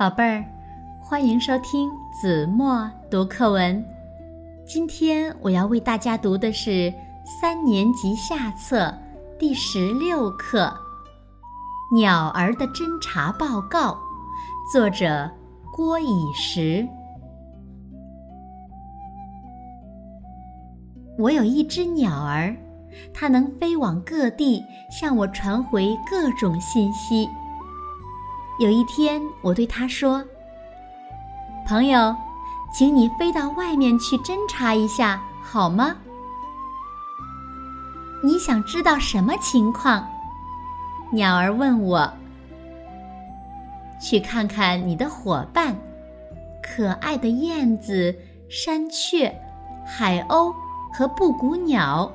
宝贝儿，欢迎收听子墨读课文。今天我要为大家读的是三年级下册第十六课《鸟儿的侦察报告》，作者郭以时。我有一只鸟儿，它能飞往各地，向我传回各种信息。有一天，我对他说：“朋友，请你飞到外面去侦查一下，好吗？”你想知道什么情况？鸟儿问我。去看看你的伙伴，可爱的燕子、山雀、海鸥和布谷鸟，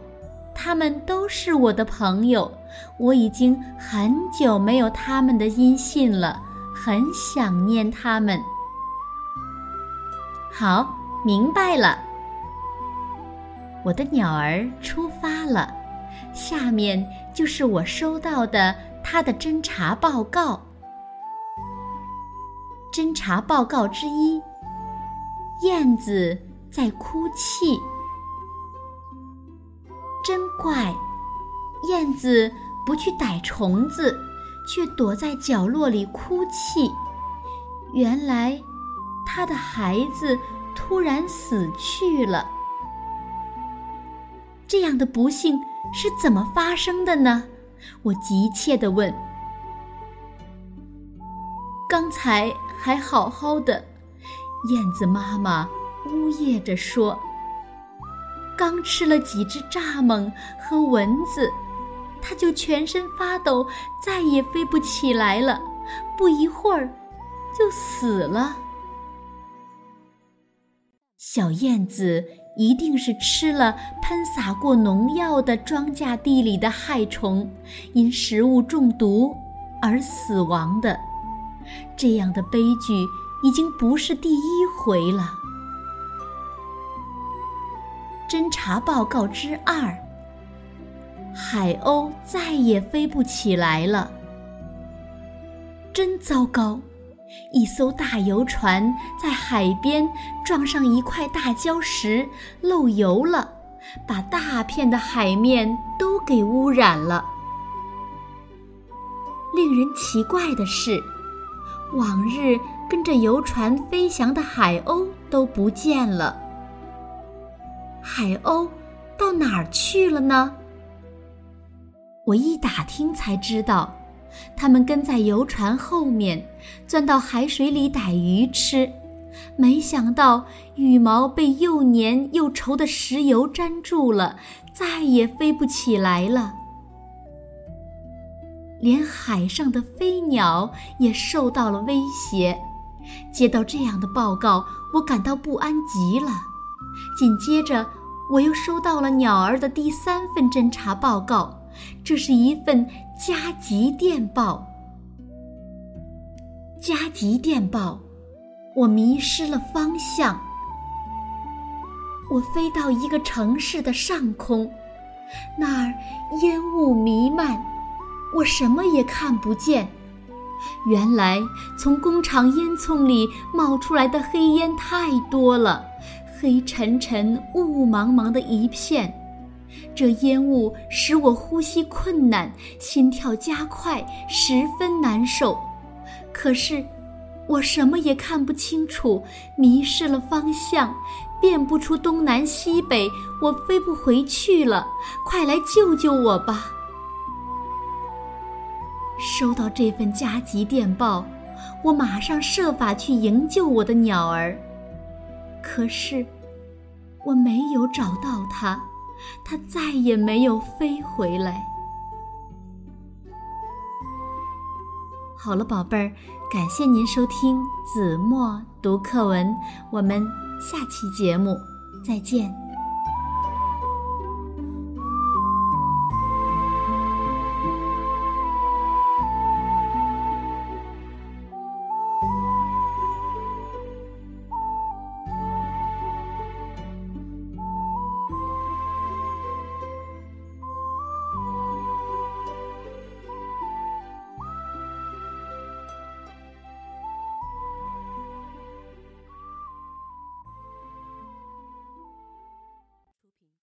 它们都是我的朋友。我已经很久没有他们的音信了，很想念他们。好，明白了。我的鸟儿出发了，下面就是我收到的它的侦查报告。侦查报告之一：燕子在哭泣，真怪，燕子。不去逮虫子，却躲在角落里哭泣。原来，他的孩子突然死去了。这样的不幸是怎么发生的呢？我急切地问。刚才还好好的，燕子妈妈呜咽着说：“刚吃了几只蚱蜢和蚊子。”它就全身发抖，再也飞不起来了。不一会儿，就死了。小燕子一定是吃了喷洒过农药的庄稼地里的害虫，因食物中毒而死亡的。这样的悲剧已经不是第一回了。侦查报告之二。海鸥再也飞不起来了，真糟糕！一艘大游船在海边撞上一块大礁石，漏油了，把大片的海面都给污染了。令人奇怪的是，往日跟着游船飞翔的海鸥都不见了。海鸥到哪儿去了呢？我一打听才知道，他们跟在游船后面，钻到海水里逮鱼吃。没想到羽毛被又黏又稠的石油粘住了，再也飞不起来了。连海上的飞鸟也受到了威胁。接到这样的报告，我感到不安极了。紧接着，我又收到了鸟儿的第三份侦察报告。这是一份加急电报。加急电报，我迷失了方向。我飞到一个城市的上空，那儿烟雾弥漫，我什么也看不见。原来从工厂烟囱里冒出来的黑烟太多了，黑沉沉、雾茫茫的一片。这烟雾使我呼吸困难，心跳加快，十分难受。可是，我什么也看不清楚，迷失了方向，辨不出东南西北，我飞不回去了。快来救救我吧！收到这份加急电报，我马上设法去营救我的鸟儿。可是，我没有找到它。它再也没有飞回来。好了，宝贝儿，感谢您收听子墨读课文，我们下期节目再见。